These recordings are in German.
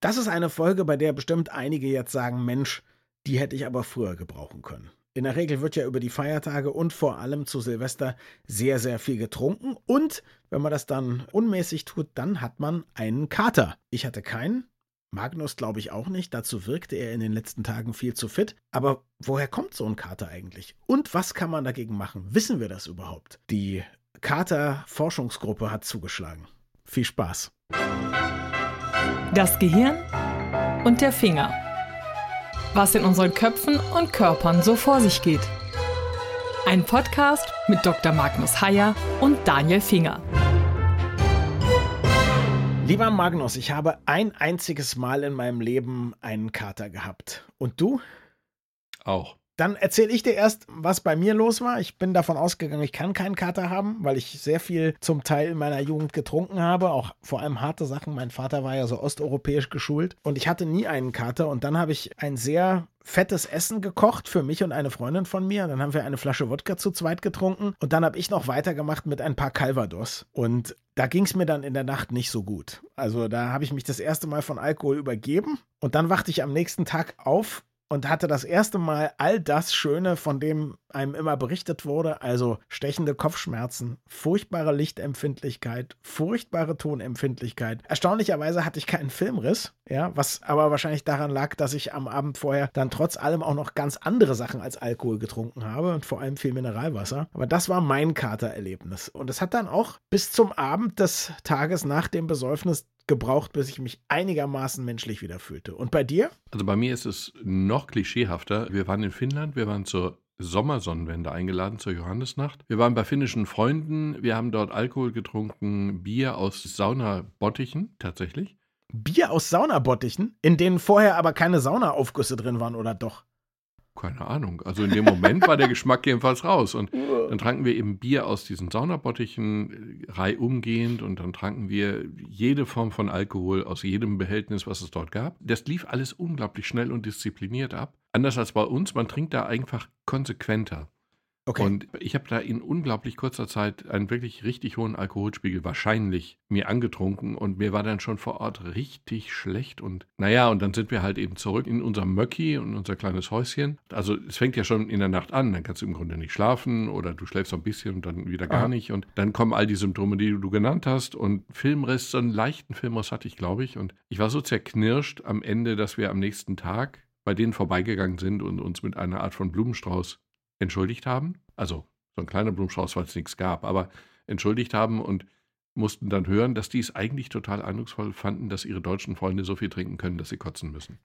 Das ist eine Folge, bei der bestimmt einige jetzt sagen, Mensch, die hätte ich aber früher gebrauchen können. In der Regel wird ja über die Feiertage und vor allem zu Silvester sehr, sehr viel getrunken. Und wenn man das dann unmäßig tut, dann hat man einen Kater. Ich hatte keinen. Magnus glaube ich auch nicht. Dazu wirkte er in den letzten Tagen viel zu fit. Aber woher kommt so ein Kater eigentlich? Und was kann man dagegen machen? Wissen wir das überhaupt? Die Kater-Forschungsgruppe hat zugeschlagen. Viel Spaß. Das Gehirn und der Finger. Was in unseren Köpfen und Körpern so vor sich geht. Ein Podcast mit Dr. Magnus Heyer und Daniel Finger. Lieber Magnus, ich habe ein einziges Mal in meinem Leben einen Kater gehabt. Und du? Auch. Dann erzähle ich dir erst, was bei mir los war. Ich bin davon ausgegangen, ich kann keinen Kater haben, weil ich sehr viel zum Teil in meiner Jugend getrunken habe, auch vor allem harte Sachen. Mein Vater war ja so osteuropäisch geschult und ich hatte nie einen Kater. Und dann habe ich ein sehr fettes Essen gekocht für mich und eine Freundin von mir. Dann haben wir eine Flasche Wodka zu zweit getrunken und dann habe ich noch weitergemacht mit ein paar Calvados. Und da ging es mir dann in der Nacht nicht so gut. Also da habe ich mich das erste Mal von Alkohol übergeben und dann wachte ich am nächsten Tag auf und hatte das erste Mal all das Schöne, von dem einem immer berichtet wurde, also stechende Kopfschmerzen, furchtbare Lichtempfindlichkeit, furchtbare Tonempfindlichkeit. Erstaunlicherweise hatte ich keinen Filmriss, ja, was aber wahrscheinlich daran lag, dass ich am Abend vorher dann trotz allem auch noch ganz andere Sachen als Alkohol getrunken habe und vor allem viel Mineralwasser. Aber das war mein Katererlebnis und es hat dann auch bis zum Abend des Tages nach dem Besäufnis gebraucht, bis ich mich einigermaßen menschlich wieder fühlte. Und bei dir? Also bei mir ist es noch klischeehafter. Wir waren in Finnland, wir waren zur Sommersonnenwende eingeladen zur Johannesnacht. Wir waren bei finnischen Freunden, wir haben dort Alkohol getrunken, Bier aus Saunabottichen tatsächlich. Bier aus Saunabottichen, in denen vorher aber keine Saunaaufgüsse drin waren, oder doch? Keine Ahnung. Also in dem Moment war der Geschmack jedenfalls raus. Und dann tranken wir eben Bier aus diesen Saunabottichen äh, reihumgehend und dann tranken wir jede Form von Alkohol aus jedem Behältnis, was es dort gab. Das lief alles unglaublich schnell und diszipliniert ab. Anders als bei uns, man trinkt da einfach konsequenter. Okay. Und ich habe da in unglaublich kurzer Zeit einen wirklich richtig hohen Alkoholspiegel wahrscheinlich mir angetrunken und mir war dann schon vor Ort richtig schlecht. Und naja, und dann sind wir halt eben zurück in unser Möcki und unser kleines Häuschen. Also es fängt ja schon in der Nacht an, dann kannst du im Grunde nicht schlafen oder du schläfst so ein bisschen und dann wieder gar Aha. nicht. Und dann kommen all die Symptome, die du genannt hast. Und Filmriss, so einen leichten Filmriss hatte ich, glaube ich. Und ich war so zerknirscht am Ende, dass wir am nächsten Tag bei denen vorbeigegangen sind und uns mit einer Art von Blumenstrauß entschuldigt haben. Also so ein kleiner Blumenstrauß, weil es nichts gab, aber entschuldigt haben und mussten dann hören, dass die es eigentlich total eindrucksvoll fanden, dass ihre deutschen Freunde so viel trinken können, dass sie kotzen müssen.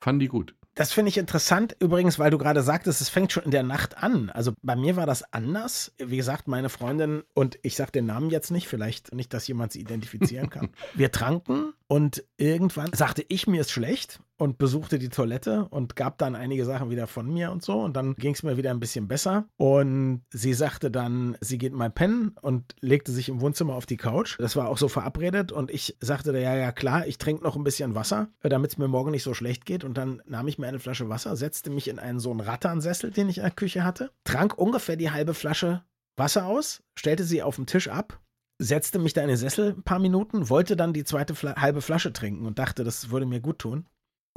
Fanden die gut. Das finde ich interessant, übrigens, weil du gerade sagtest, es fängt schon in der Nacht an. Also bei mir war das anders. Wie gesagt, meine Freundin, und ich sage den Namen jetzt nicht, vielleicht nicht, dass jemand sie identifizieren kann. Wir tranken und irgendwann sagte ich, mir ist schlecht und besuchte die Toilette und gab dann einige Sachen wieder von mir und so. Und dann ging es mir wieder ein bisschen besser. Und sie sagte dann, sie geht mal pennen und legte sich im Wohnzimmer auf die Couch. Das war auch so verabredet. Und ich sagte, ja, ja, klar, ich trinke noch ein bisschen Wasser, damit es mir morgen nicht so schlecht geht. Und dann nahm ich mir eine Flasche Wasser, setzte mich in einen so einen Ratternsessel, den ich in der Küche hatte, trank ungefähr die halbe Flasche Wasser aus, stellte sie auf den Tisch ab, setzte mich da in den Sessel ein paar Minuten, wollte dann die zweite Fla halbe Flasche trinken und dachte, das würde mir gut tun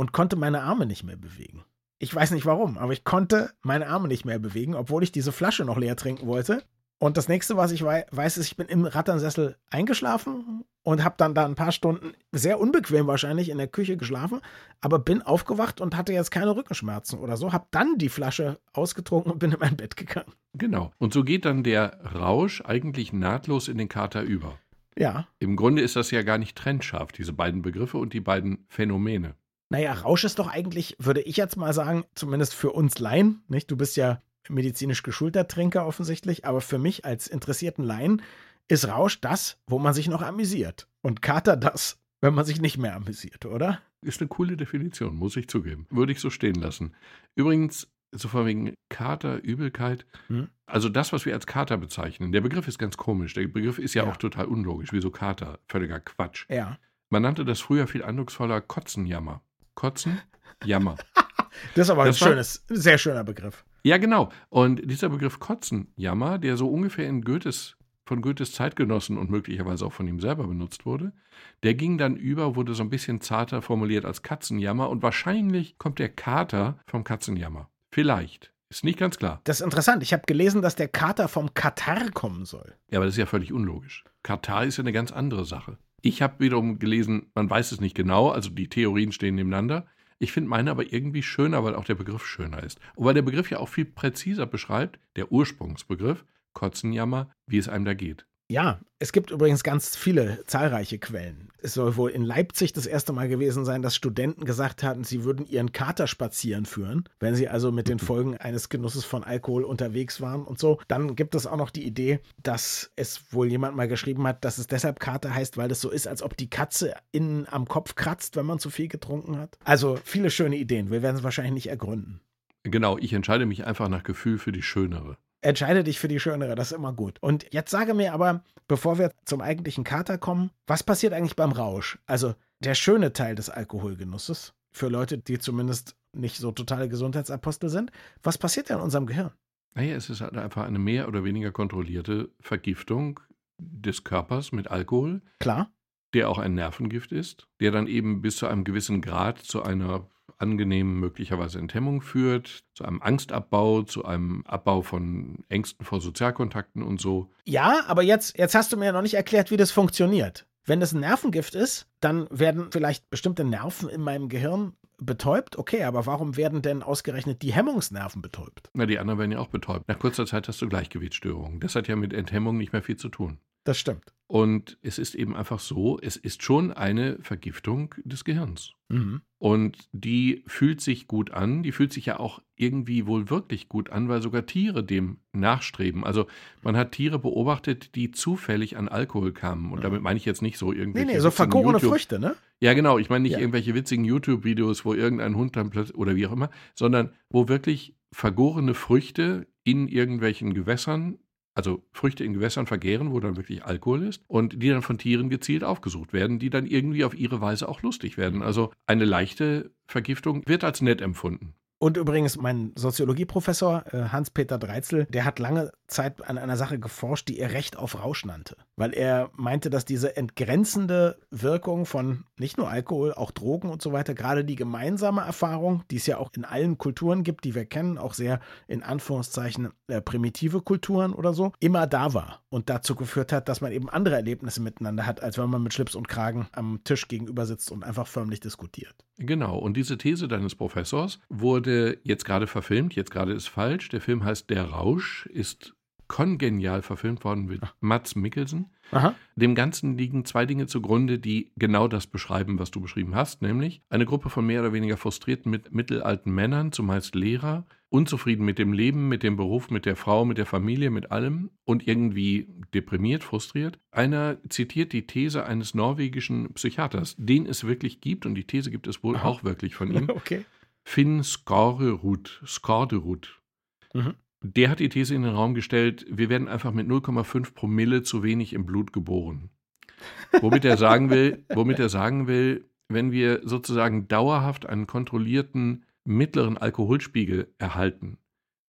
und konnte meine Arme nicht mehr bewegen. Ich weiß nicht warum, aber ich konnte meine Arme nicht mehr bewegen, obwohl ich diese Flasche noch leer trinken wollte. Und das nächste, was ich wei weiß, ist, ich bin im Ratternsessel eingeschlafen und habe dann da ein paar Stunden sehr unbequem wahrscheinlich in der Küche geschlafen, aber bin aufgewacht und hatte jetzt keine Rückenschmerzen oder so, habe dann die Flasche ausgetrunken und bin in mein Bett gegangen. Genau. Und so geht dann der Rausch eigentlich nahtlos in den Kater über. Ja. Im Grunde ist das ja gar nicht trennscharf, diese beiden Begriffe und die beiden Phänomene. Naja, Rausch ist doch eigentlich, würde ich jetzt mal sagen, zumindest für uns Laien, nicht? Du bist ja medizinisch geschulter Trinker offensichtlich, aber für mich als interessierten Laien ist Rausch das, wo man sich noch amüsiert. Und Kater das, wenn man sich nicht mehr amüsiert, oder? Ist eine coole Definition, muss ich zugeben. Würde ich so stehen lassen. Übrigens, so von wegen Kater, Übelkeit, Hm? also das, was wir als Kater bezeichnen, der Begriff ist ganz komisch. Der Begriff ist ja, Ja. auch total unlogisch. Wieso Kater? Völliger Quatsch. Ja. Man nannte das früher viel eindrucksvoller Kotzenjammer. Kotzen, Jammer. Das ist aber Das ein war- schönes, sehr schöner Begriff. Ja, genau. Und dieser Begriff Kotzenjammer, der so ungefähr in Goethes von Goethes Zeitgenossen und möglicherweise auch von ihm selber benutzt wurde. Der ging dann über, wurde so ein bisschen zarter formuliert als Katzenjammer und wahrscheinlich kommt der Kater vom Katzenjammer. Vielleicht. Ist nicht ganz klar. Das ist interessant. Ich habe gelesen, dass der Kater vom Katar kommen soll. Ja, aber das ist ja völlig unlogisch. Katar ist ja eine ganz andere Sache. Ich habe wiederum gelesen, man weiß es nicht genau, also die Theorien stehen nebeneinander. Ich finde meine aber irgendwie schöner, weil auch der Begriff schöner ist. Und weil der Begriff ja auch viel präziser beschreibt, der Ursprungsbegriff, Kotzenjammer, wie es einem da geht. Ja, es gibt übrigens ganz viele, zahlreiche Quellen. Es soll wohl in Leipzig das erste Mal gewesen sein, dass Studenten gesagt hatten, sie würden ihren Kater spazieren führen, wenn sie also mit den Folgen eines Genusses von Alkohol unterwegs waren und so. Dann gibt es auch noch die Idee, dass es wohl jemand mal geschrieben hat, dass es deshalb Kater heißt, weil es so ist, als ob die Katze innen am Kopf kratzt, wenn man zu viel getrunken hat. Also viele schöne Ideen. Wir werden es wahrscheinlich nicht ergründen. Genau, ich entscheide mich einfach nach Gefühl für die schönere. Entscheide dich für die schönere, das ist immer gut. Und jetzt sage mir aber, bevor wir zum eigentlichen Kater kommen, was passiert eigentlich beim Rausch? Also der schöne Teil des Alkoholgenusses, für Leute, die zumindest nicht so totale Gesundheitsapostel sind. Was passiert denn in unserem Gehirn? Naja, es ist halt einfach eine mehr oder weniger kontrollierte Vergiftung des Körpers mit Alkohol. Klar. Der auch ein Nervengift ist, der dann eben bis zu einem gewissen Grad zu einer angenehmen möglicherweise Enthemmung führt, zu einem Angstabbau, zu einem Abbau von Ängsten vor Sozialkontakten und so. Ja, aber jetzt, jetzt hast du mir ja noch nicht erklärt, wie das funktioniert. Wenn das ein Nervengift ist, dann werden vielleicht bestimmte Nerven in meinem Gehirn betäubt. Okay, aber warum werden denn ausgerechnet die Hemmungsnerven betäubt? Na, die anderen werden ja auch betäubt. Nach kurzer Zeit hast du Gleichgewichtsstörungen. Das hat ja mit Enthemmung nicht mehr viel zu tun. Das stimmt. Und es ist eben einfach so, es ist schon eine Vergiftung des Gehirns. Mhm. Und die fühlt sich gut an, die fühlt sich ja auch irgendwie wohl wirklich gut an, weil sogar Tiere dem nachstreben. Also man hat Tiere beobachtet, die zufällig an Alkohol kamen. Und mhm. damit meine ich jetzt nicht so irgendwie. Nee, nee, so vergorene YouTube Früchte, ne? Ja, genau. Ich meine nicht ja. irgendwelche witzigen YouTube-Videos, wo irgendein Hund dann plötzlich oder wie auch immer, sondern wo wirklich vergorene Früchte in irgendwelchen Gewässern also Früchte in Gewässern vergehren, wo dann wirklich Alkohol ist und die dann von Tieren gezielt aufgesucht werden, die dann irgendwie auf ihre Weise auch lustig werden. Also eine leichte Vergiftung wird als nett empfunden. Und übrigens, mein Soziologieprofessor äh, Hans-Peter Dreitzel, der hat lange Zeit an einer Sache geforscht, die er Recht auf Rausch nannte. Weil er meinte, dass diese entgrenzende Wirkung von nicht nur Alkohol, auch Drogen und so weiter, gerade die gemeinsame Erfahrung, die es ja auch in allen Kulturen gibt, die wir kennen, auch sehr in Anführungszeichen äh, primitive Kulturen oder so, immer da war und dazu geführt hat, dass man eben andere Erlebnisse miteinander hat, als wenn man mit Schlips und Kragen am Tisch gegenüber sitzt und einfach förmlich diskutiert. Genau, und diese These deines Professors wurde jetzt gerade verfilmt, jetzt gerade ist falsch. Der Film heißt Der Rausch, ist kongenial verfilmt worden mit Mats Mikkelsen. Aha. Dem Ganzen liegen zwei Dinge zugrunde, die genau das beschreiben, was du beschrieben hast, nämlich eine Gruppe von mehr oder weniger frustrierten mit mittelalten Männern, zumeist Lehrer, unzufrieden mit dem Leben, mit dem Beruf, mit der Frau, mit der Familie, mit allem und irgendwie deprimiert, frustriert. Einer zitiert die These eines norwegischen Psychiaters, den es wirklich gibt und die These gibt es wohl Aha. auch wirklich von ihm. Okay. Finn Skorderud. Skorderud. Mhm. Der hat die These in den Raum gestellt, wir werden einfach mit 0,5 Promille zu wenig im Blut geboren. Womit er sagen will, womit er sagen will, wenn wir sozusagen dauerhaft einen kontrollierten mittleren Alkoholspiegel erhalten,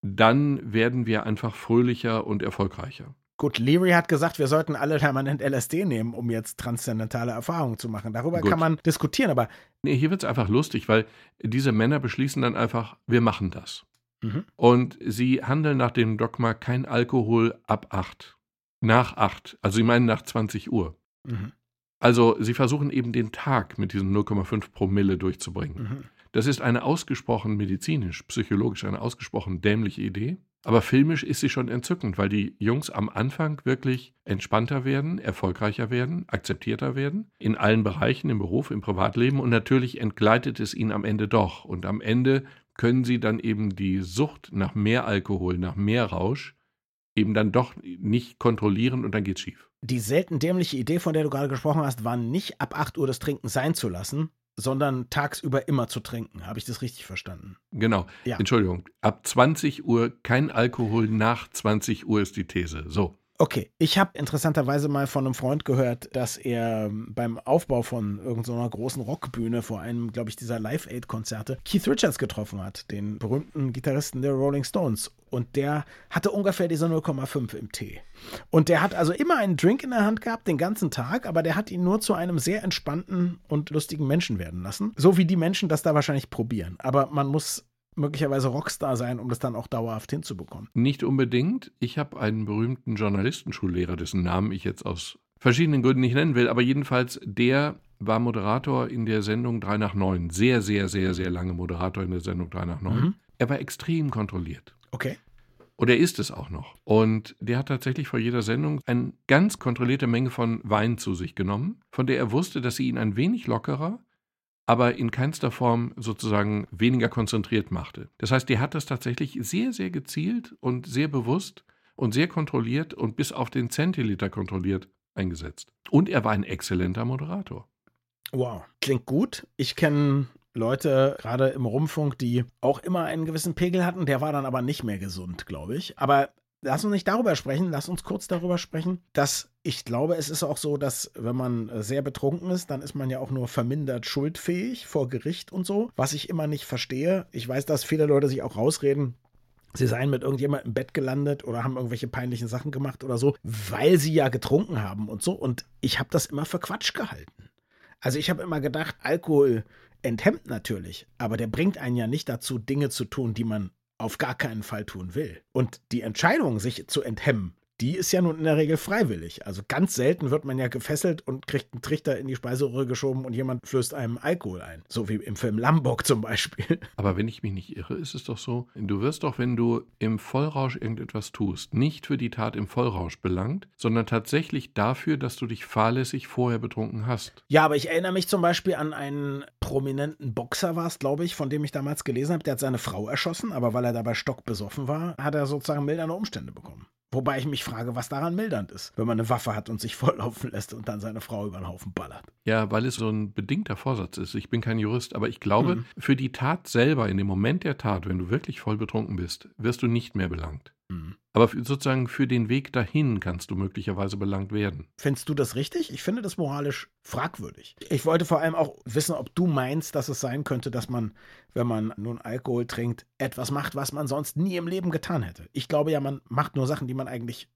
dann werden wir einfach fröhlicher und erfolgreicher. Gut, Leary hat gesagt, wir sollten alle permanent LSD nehmen, um jetzt transzendentale Erfahrungen zu machen. Darüber Gut. kann man diskutieren, aber. Nee, hier wird es einfach lustig, weil diese Männer beschließen dann einfach, wir machen das. Mhm. Und sie handeln nach dem Dogma kein Alkohol ab 8. Nach 8. Also sie meinen nach 20 Uhr. Mhm. Also sie versuchen eben den Tag mit diesen 0,5 Promille durchzubringen. Mhm. Das ist eine ausgesprochen medizinisch, psychologisch eine ausgesprochen dämliche Idee. Aber filmisch ist sie schon entzückend, weil die Jungs am Anfang wirklich entspannter werden, erfolgreicher werden, akzeptierter werden, in allen Bereichen, im Beruf, im Privatleben und natürlich entgleitet es ihnen am Ende doch. Und am Ende können sie dann eben die Sucht nach mehr Alkohol, nach mehr Rausch eben dann doch nicht kontrollieren und dann geht's schief. Die selten dämliche Idee, von der du gerade gesprochen hast, war nicht ab 8 Uhr das Trinken sein zu lassen, sondern tagsüber immer zu trinken. Habe ich das richtig verstanden? Genau. Ja. Entschuldigung. Ab 20 Uhr kein Alkohol, nach 20 Uhr ist die These. So. Okay, ich habe interessanterweise mal von einem Freund gehört, dass er beim Aufbau von irgendeiner großen Rockbühne vor einem, glaube ich, dieser Live-Aid-Konzerte Keith Richards getroffen hat, den berühmten Gitarristen der Rolling Stones. Und der hatte ungefähr diese 0,5 im Tee. Und der hat also immer einen Drink in der Hand gehabt, den ganzen Tag, aber der hat ihn nur zu einem sehr entspannten und lustigen Menschen werden lassen. So wie die Menschen das da wahrscheinlich probieren. Aber man muss möglicherweise Rockstar sein, um das dann auch dauerhaft hinzubekommen. Nicht unbedingt. Ich habe einen berühmten Journalistenschullehrer, dessen Namen ich jetzt aus verschiedenen Gründen nicht nennen will, aber jedenfalls der war Moderator in der Sendung 3 nach 9. Sehr, sehr, sehr, sehr lange Moderator in der Sendung 3 nach 9. Mhm. Er war extrem kontrolliert. Okay. Und er ist es auch noch. Und der hat tatsächlich vor jeder Sendung eine ganz kontrollierte Menge von Wein zu sich genommen, von der er wusste, dass sie ihn ein wenig lockerer, aber in keinster Form sozusagen weniger konzentriert machte. Das heißt, die hat das tatsächlich sehr, sehr gezielt und sehr bewusst und sehr kontrolliert und bis auf den Zentiliter kontrolliert eingesetzt. Und er war ein exzellenter Moderator. Wow, klingt gut. Ich kenne Leute, gerade im Rundfunk, die auch immer einen gewissen Pegel hatten. Der war dann aber nicht mehr gesund, glaube ich. Aber lass uns nicht darüber sprechen, lass uns kurz darüber sprechen, dass ich glaube, es ist auch so, dass wenn man sehr betrunken ist, dann ist man ja auch nur vermindert schuldfähig vor Gericht und so, was ich immer nicht verstehe. Ich weiß, dass viele Leute sich auch rausreden, sie seien mit irgendjemandem im Bett gelandet oder haben irgendwelche peinlichen Sachen gemacht oder so, weil sie ja getrunken haben und so. Und ich habe das immer für Quatsch gehalten. Also ich habe immer gedacht, Alkohol enthemmt natürlich, aber der bringt einen ja nicht dazu, Dinge zu tun, die man auf gar keinen Fall tun will. Und die Entscheidung, sich zu enthemmen, die ist ja nun in der Regel freiwillig. Also ganz selten wird man ja gefesselt und kriegt einen Trichter in die Speiseröhre geschoben und jemand flößt einem Alkohol ein. So wie im Film Lombok zum Beispiel. Aber wenn ich mich nicht irre, ist es doch so, du wirst doch, wenn du im Vollrausch irgendetwas tust, nicht für die Tat im Vollrausch belangt, sondern tatsächlich dafür, dass du dich fahrlässig vorher betrunken hast. Ja, aber ich erinnere mich zum Beispiel an einen prominenten Boxer war es, glaube ich, von dem ich damals gelesen habe, der hat seine Frau erschossen, aber weil er dabei stockbesoffen war, hat er sozusagen mildernde Umstände bekommen. Wobei ich mich frage, was daran mildernd ist, wenn man eine Waffe hat und sich volllaufen lässt und dann seine Frau über den Haufen ballert. Ja, weil es so ein bedingter Vorsatz ist. Ich bin kein Jurist, aber ich glaube, mhm. für die Tat selber, in dem Moment der Tat, wenn du wirklich voll betrunken bist, wirst du nicht mehr belangt. Mhm. Aber sozusagen für den Weg dahin kannst du möglicherweise belangt werden. Findest du das richtig? Ich finde das moralisch fragwürdig. Ich wollte vor allem auch wissen, ob du meinst, dass es sein könnte, dass man, wenn man nun Alkohol trinkt, etwas macht, was man sonst nie im Leben getan hätte. Ich glaube ja, man macht nur Sachen, die man eigentlich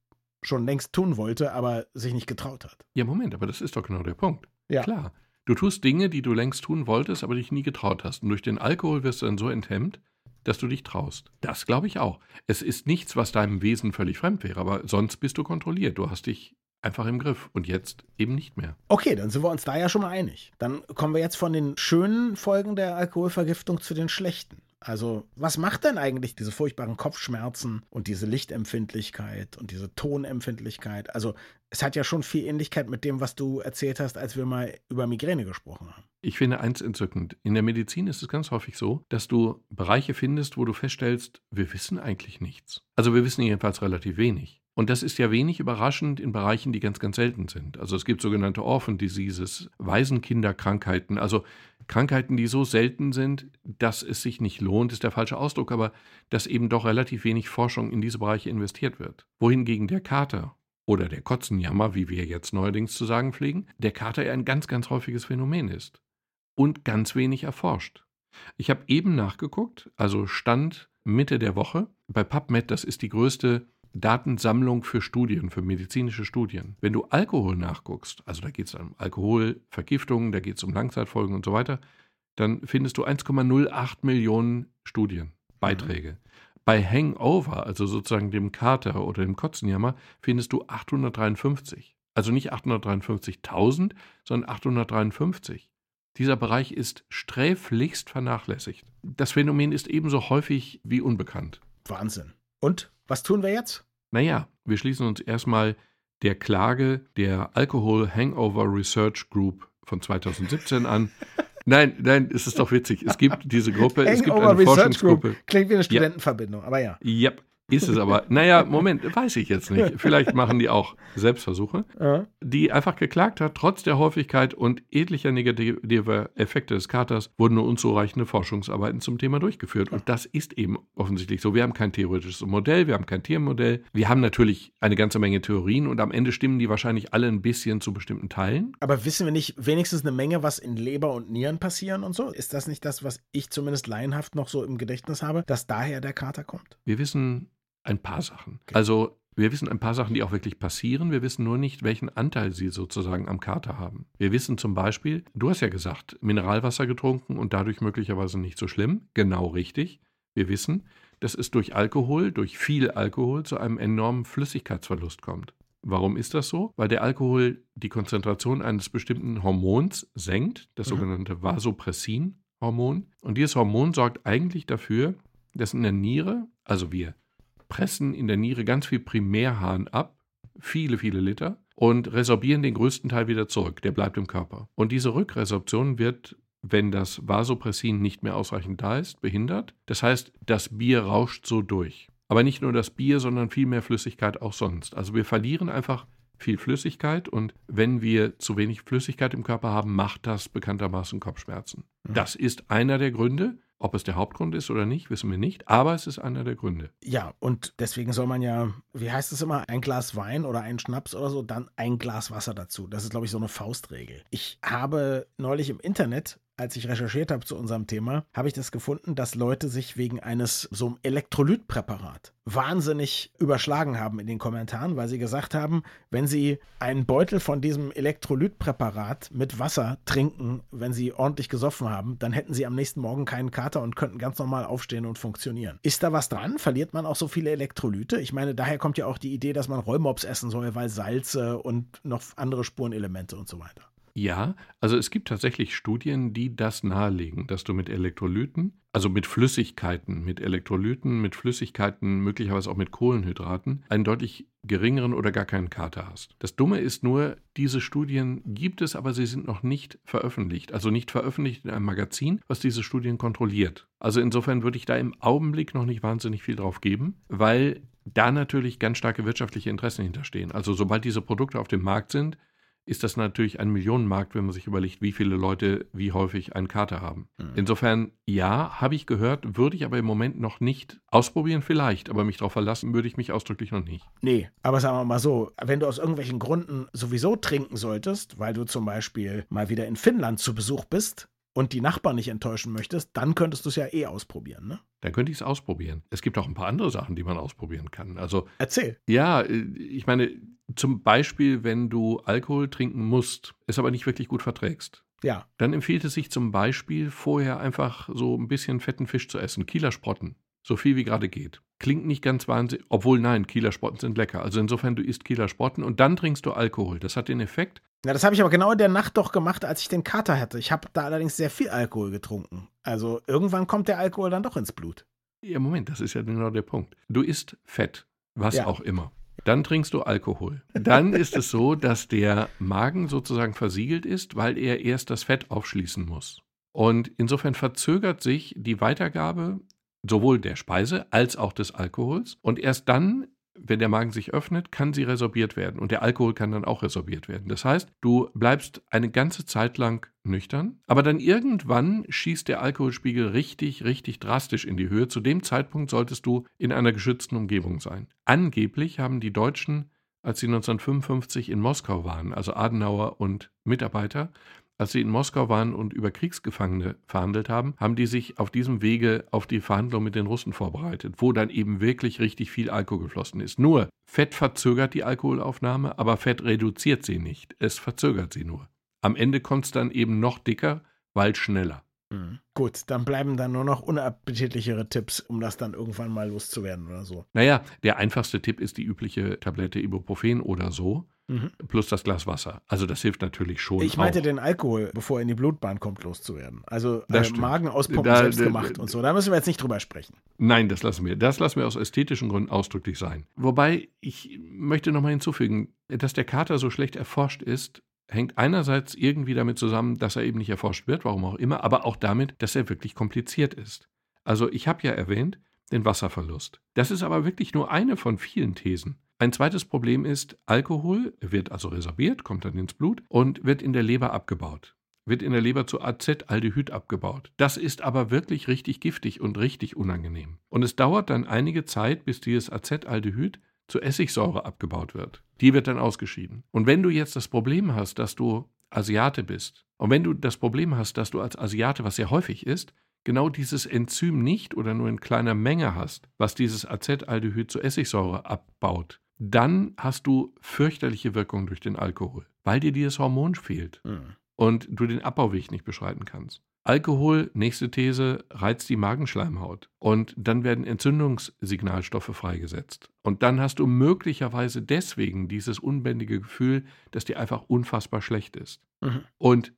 schon längst tun wollte, aber sich nicht getraut hat. Ja, Moment, aber das ist doch genau der Punkt. Ja. Klar. Du tust Dinge, die du längst tun wolltest, aber dich nie getraut hast. Und durch den Alkohol wirst du dann so enthemmt, dass du dich traust. Das glaube ich auch. Es ist nichts, was deinem Wesen völlig fremd wäre, aber sonst bist du kontrolliert. Du hast dich einfach im Griff und jetzt eben nicht mehr. Okay, dann sind wir uns da ja schon mal einig. Dann kommen wir jetzt von den schönen Folgen der Alkoholvergiftung zu den schlechten. Also, was macht denn eigentlich diese furchtbaren Kopfschmerzen und diese Lichtempfindlichkeit und diese Tonempfindlichkeit? Also, es hat ja schon viel Ähnlichkeit mit dem, was du erzählt hast, als wir mal über Migräne gesprochen haben. Ich finde eins entzückend. In der Medizin ist es ganz häufig so, dass du Bereiche findest, wo du feststellst, wir wissen eigentlich nichts. Also wir wissen jedenfalls relativ wenig. Und das ist ja wenig überraschend in Bereichen, die ganz, ganz selten sind. Also es gibt sogenannte Orphan Diseases, Waisenkinderkrankheiten, also Krankheiten, die so selten sind, dass es sich nicht lohnt, ist der falsche Ausdruck, aber dass eben doch relativ wenig Forschung in diese Bereiche investiert wird. Wohingegen der Kater oder der Kotzenjammer, wie wir jetzt neuerdings zu sagen pflegen, der Kater ja ein ganz, ganz häufiges Phänomen ist und ganz wenig erforscht. Ich habe eben nachgeguckt, also Stand Mitte der Woche bei PubMed, das ist die größte Datensammlung für Studien, für medizinische Studien. Wenn du Alkohol nachguckst, also da geht es um Alkoholvergiftungen, da geht es um Langzeitfolgen und so weiter, dann findest du 1,08 Millionen Studienbeiträge. Mhm. Bei Hangover, also sozusagen dem Kater oder dem Kotzenjammer, findest du 853. Also nicht 853.000, sondern 853. Dieser Bereich ist sträflichst vernachlässigt. Das Phänomen ist ebenso häufig wie unbekannt. Wahnsinn. Und was tun wir jetzt? Naja, wir schließen uns erstmal der Klage der Alcohol Hangover Research Group von 2017 an. Nein, nein, es ist doch witzig. Es gibt diese Gruppe, es gibt eine Research Forschungsgruppe. Group. Klingt wie eine Studentenverbindung, ja. aber ja. Ja, Ist es aber. Naja, Moment, weiß ich jetzt nicht. Vielleicht machen die auch Selbstversuche. Ja. Die einfach geklagt hat, trotz der Häufigkeit und etlicher negativer Effekte des Katers wurden nur unzureichende Forschungsarbeiten zum Thema durchgeführt. Und das ist eben offensichtlich so. Wir haben kein theoretisches Modell, wir haben kein Tiermodell. Wir haben natürlich eine ganze Menge Theorien und am Ende stimmen die wahrscheinlich alle ein bisschen zu bestimmten Teilen. Aber wissen wir nicht wenigstens eine Menge, was in Leber und Nieren passieren und so? Ist das nicht das, was ich zumindest laienhaft noch so im Gedächtnis habe, dass daher der Kater kommt? Wir wissen ein paar Sachen. Also wir wissen ein paar Sachen, die auch wirklich passieren. Wir wissen nur nicht, welchen Anteil sie sozusagen am Kater haben. Wir wissen zum Beispiel, du hast ja gesagt, Mineralwasser getrunken und dadurch möglicherweise nicht so schlimm. Genau richtig. Wir wissen, dass es durch Alkohol, durch viel Alkohol zu einem enormen Flüssigkeitsverlust kommt. Warum ist das so? Weil der Alkohol die Konzentration eines bestimmten Hormons senkt, das Mhm. sogenannte Vasopressin-Hormon. Und dieses Hormon sorgt eigentlich dafür, dass in der Niere, also wir pressen in der Niere ganz viel Primärharn ab, viele, viele Liter, und resorbieren den größten Teil wieder zurück. Der bleibt im Körper. Und diese Rückresorption wird, wenn das Vasopressin nicht mehr ausreichend da ist, behindert. Das heißt, das Bier rauscht so durch. Aber nicht nur das Bier, sondern viel mehr Flüssigkeit auch sonst. Also wir verlieren einfach viel Flüssigkeit und wenn wir zu wenig Flüssigkeit im Körper haben, macht das bekanntermaßen Kopfschmerzen. Mhm. Das ist einer der Gründe. Ob es der Hauptgrund ist oder nicht, wissen wir nicht, aber es ist einer der Gründe. Ja, und deswegen soll man ja, wie heißt es immer, ein Glas Wein oder ein Schnaps oder so, dann ein Glas Wasser dazu. Das ist, glaube ich, so eine Faustregel. Ich habe neulich im Internet, als ich recherchiert habe zu unserem Thema, habe ich das gefunden, dass Leute sich wegen eines so einem Elektrolytpräparat wahnsinnig überschlagen haben in den Kommentaren, weil sie gesagt haben, wenn sie einen Beutel von diesem Elektrolytpräparat mit Wasser trinken, wenn sie ordentlich gesoffen haben, dann hätten sie am nächsten Morgen keinen Kater und könnten ganz normal aufstehen und funktionieren. Ist da was dran? Verliert man auch so viele Elektrolyte? Ich meine, daher kommt ja auch die Idee, dass man Rollmops essen soll, weil Salze und noch andere Spurenelemente und so weiter. Ja, also es gibt tatsächlich Studien, die das nahelegen, dass du mit Elektrolyten, also mit Flüssigkeiten, mit Elektrolyten, mit Flüssigkeiten, möglicherweise auch mit Kohlenhydraten, einen deutlich geringeren oder gar keinen Kater hast. Das Dumme ist nur, diese Studien gibt es, aber sie sind noch nicht veröffentlicht. Also nicht veröffentlicht in einem Magazin, was diese Studien kontrolliert. Also insofern würde ich da im Augenblick noch nicht wahnsinnig viel drauf geben, weil da natürlich ganz starke wirtschaftliche Interessen hinterstehen. Also sobald diese Produkte auf dem Markt sind, ist das natürlich ein Millionenmarkt, wenn man sich überlegt, wie viele Leute wie häufig einen Kater haben. Mhm. Insofern, ja, habe ich gehört, würde ich aber im Moment noch nicht ausprobieren, vielleicht, aber mich darauf verlassen würde ich mich ausdrücklich noch nicht. Nee, aber sagen wir mal so, wenn du aus irgendwelchen Gründen sowieso trinken solltest, weil du zum Beispiel mal wieder in Finnland zu Besuch bist und die Nachbarn nicht enttäuschen möchtest, dann könntest du es ja eh ausprobieren, ne? Dann könnte ich es ausprobieren. Es gibt auch ein paar andere Sachen, die man ausprobieren kann. Also, Erzähl. ja, äh, ich meine, zum Beispiel, wenn du Alkohol trinken musst, es aber nicht wirklich gut verträgst. Ja, Dann empfiehlt es sich zum Beispiel vorher einfach so ein bisschen fetten Fisch zu essen, Kieler Sprotten. So viel wie gerade geht. Klingt nicht ganz wahnsinnig, obwohl nein, Kieler Sprotten sind lecker. Also insofern, du isst Kieler Sprotten und dann trinkst du Alkohol. Das hat den Effekt, Ja, das habe ich aber genau in der Nacht doch gemacht, als ich den Kater hatte. Ich habe da allerdings sehr viel Alkohol getrunken. Also irgendwann kommt der Alkohol dann doch ins Blut. Ja, Moment, das ist ja genau der Punkt. Du isst Fett, was Ja. auch immer. Dann trinkst du Alkohol. Dann ist es so, dass der Magen sozusagen versiegelt ist, weil er erst das Fett aufschließen muss. Und insofern verzögert sich die Weitergabe sowohl der Speise als auch des Alkohols. Und erst dann, wenn der Magen sich öffnet, kann sie resorbiert werden. Und der Alkohol kann dann auch resorbiert werden. Das heißt, du bleibst eine ganze Zeit lang nüchtern, aber dann irgendwann schießt der Alkoholspiegel richtig, richtig drastisch in die Höhe. Zu dem Zeitpunkt solltest du in einer geschützten Umgebung sein. Angeblich haben die Deutschen, als sie 1955 in Moskau waren, also Adenauer und Mitarbeiter, als sie in Moskau waren und über Kriegsgefangene verhandelt haben, haben die sich auf diesem Wege auf die Verhandlung mit den Russen vorbereitet, wo dann eben wirklich richtig viel Alkohol geflossen ist. Nur, Fett verzögert die Alkoholaufnahme, aber Fett reduziert sie nicht. Es verzögert sie nur. Am Ende kommt es dann eben noch dicker, weil schneller. Gut, dann bleiben dann nur noch unappetitlichere Tipps, um das dann irgendwann mal loszuwerden oder so. Naja, der einfachste Tipp ist die übliche Tablette Ibuprofen oder so, Mhm. plus das Glas Wasser. Also das hilft natürlich schon. Ich meinte auch. den Alkohol, bevor er in die Blutbahn kommt, loszuwerden. Also äh. Magen auspumpen, Da- selbst da- gemacht und so. Da müssen wir jetzt nicht drüber sprechen. Nein, das lassen wir. Das lassen wir aus ästhetischen Gründen ausdrücklich sein. Wobei ich möchte nochmal hinzufügen, dass der Kater so schlecht erforscht ist, hängt einerseits irgendwie damit zusammen, dass er eben nicht erforscht wird, warum auch immer, aber auch damit, dass er wirklich kompliziert ist. Also ich habe ja erwähnt, den Wasserverlust. Das ist aber wirklich nur eine von vielen Thesen. Ein zweites Problem ist, Alkohol wird also resorbiert, kommt dann ins Blut und wird in der Leber abgebaut. Wird in der Leber zu Acetaldehyd abgebaut. Das ist aber wirklich richtig giftig und richtig unangenehm. Und es dauert dann einige Zeit, bis dieses Acetaldehyd zu Essigsäure abgebaut wird. Die wird dann ausgeschieden. Und wenn du jetzt das Problem hast, dass du Asiate bist, und wenn du das Problem hast, dass du als Asiate, was sehr häufig ist, genau dieses Enzym nicht oder nur in kleiner Menge hast, was dieses Acetaldehyd zu Essigsäure abbaut, dann hast du fürchterliche Wirkungen durch den Alkohol, weil dir dieses Hormon fehlt mhm. und du den Abbauweg nicht beschreiten kannst. Alkohol, nächste These, reizt die Magenschleimhaut und dann werden Entzündungssignalstoffe freigesetzt. Und dann hast du möglicherweise deswegen dieses unbändige Gefühl, dass dir einfach unfassbar schlecht ist. Mhm. Und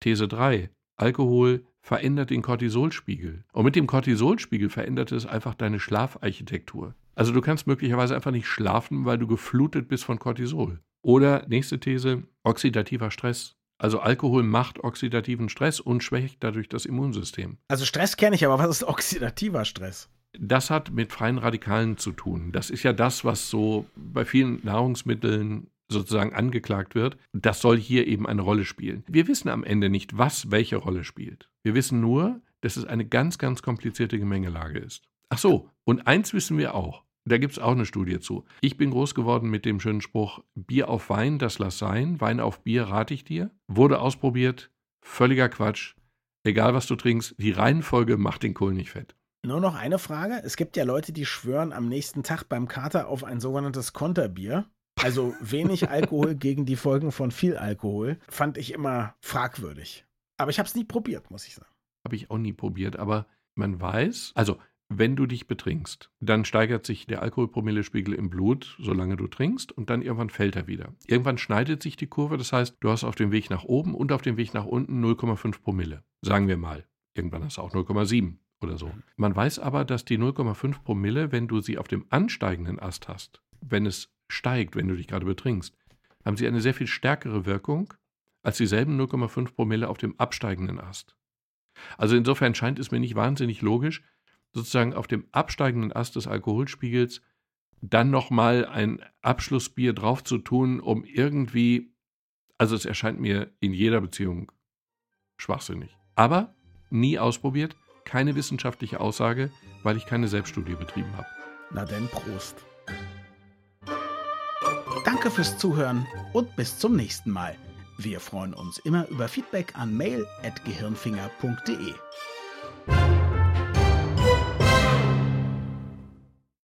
These 3, Alkohol verändert den Cortisolspiegel. Und mit dem Cortisolspiegel verändert es einfach deine Schlafarchitektur. Also du kannst möglicherweise einfach nicht schlafen, weil du geflutet bist von Cortisol. Oder nächste These, oxidativer Stress. Also Alkohol macht oxidativen Stress und schwächt dadurch das Immunsystem. Also Stress kenne ich, aber was ist oxidativer Stress? Das hat mit freien Radikalen zu tun. Das ist ja das, was so bei vielen Nahrungsmitteln sozusagen angeklagt wird. Das soll hier eben eine Rolle spielen. Wir wissen am Ende nicht, was welche Rolle spielt. Wir wissen nur, dass es eine ganz, ganz komplizierte Gemengelage ist. Ach so, und eins wissen wir auch. Da gibt es auch eine Studie zu. Ich bin groß geworden mit dem schönen Spruch, Bier auf Wein, das lass sein, Wein auf Bier rate ich dir. Wurde ausprobiert, völliger Quatsch. Egal was du trinkst, die Reihenfolge macht den Kohl nicht fett. Nur noch eine Frage. Es gibt ja Leute, die schwören am nächsten Tag beim Kater auf ein sogenanntes Konterbier. Also wenig Alkohol gegen die Folgen von viel Alkohol. Fand ich immer fragwürdig. Aber ich habe es nie probiert, muss ich sagen. Habe ich auch nie probiert, aber man weiß, also wenn du dich betrinkst, dann steigert sich der Alkoholpromillespiegel im Blut, solange du trinkst, und dann irgendwann fällt er wieder. Irgendwann schneidet sich die Kurve, das heißt, du hast auf dem Weg nach oben und auf dem Weg nach unten 0,5 Promille. Sagen wir mal. Irgendwann hast du auch 0,7 oder so. Man weiß aber, dass die 0,5 Promille, wenn du sie auf dem ansteigenden Ast hast, wenn es steigt, wenn du dich gerade betrinkst, haben sie eine sehr viel stärkere Wirkung als dieselben 0,5 Promille auf dem absteigenden Ast. Also insofern scheint es mir nicht wahnsinnig logisch, sozusagen auf dem absteigenden Ast des Alkoholspiegels dann nochmal ein Abschlussbier drauf zu tun, um irgendwie, also es erscheint mir in jeder Beziehung schwachsinnig. Aber nie ausprobiert, keine wissenschaftliche Aussage, weil ich keine Selbststudie betrieben habe. Na denn, Prost. Danke fürs Zuhören und bis zum nächsten Mal. Wir freuen uns immer über Feedback an mail.gehirnfinger.de.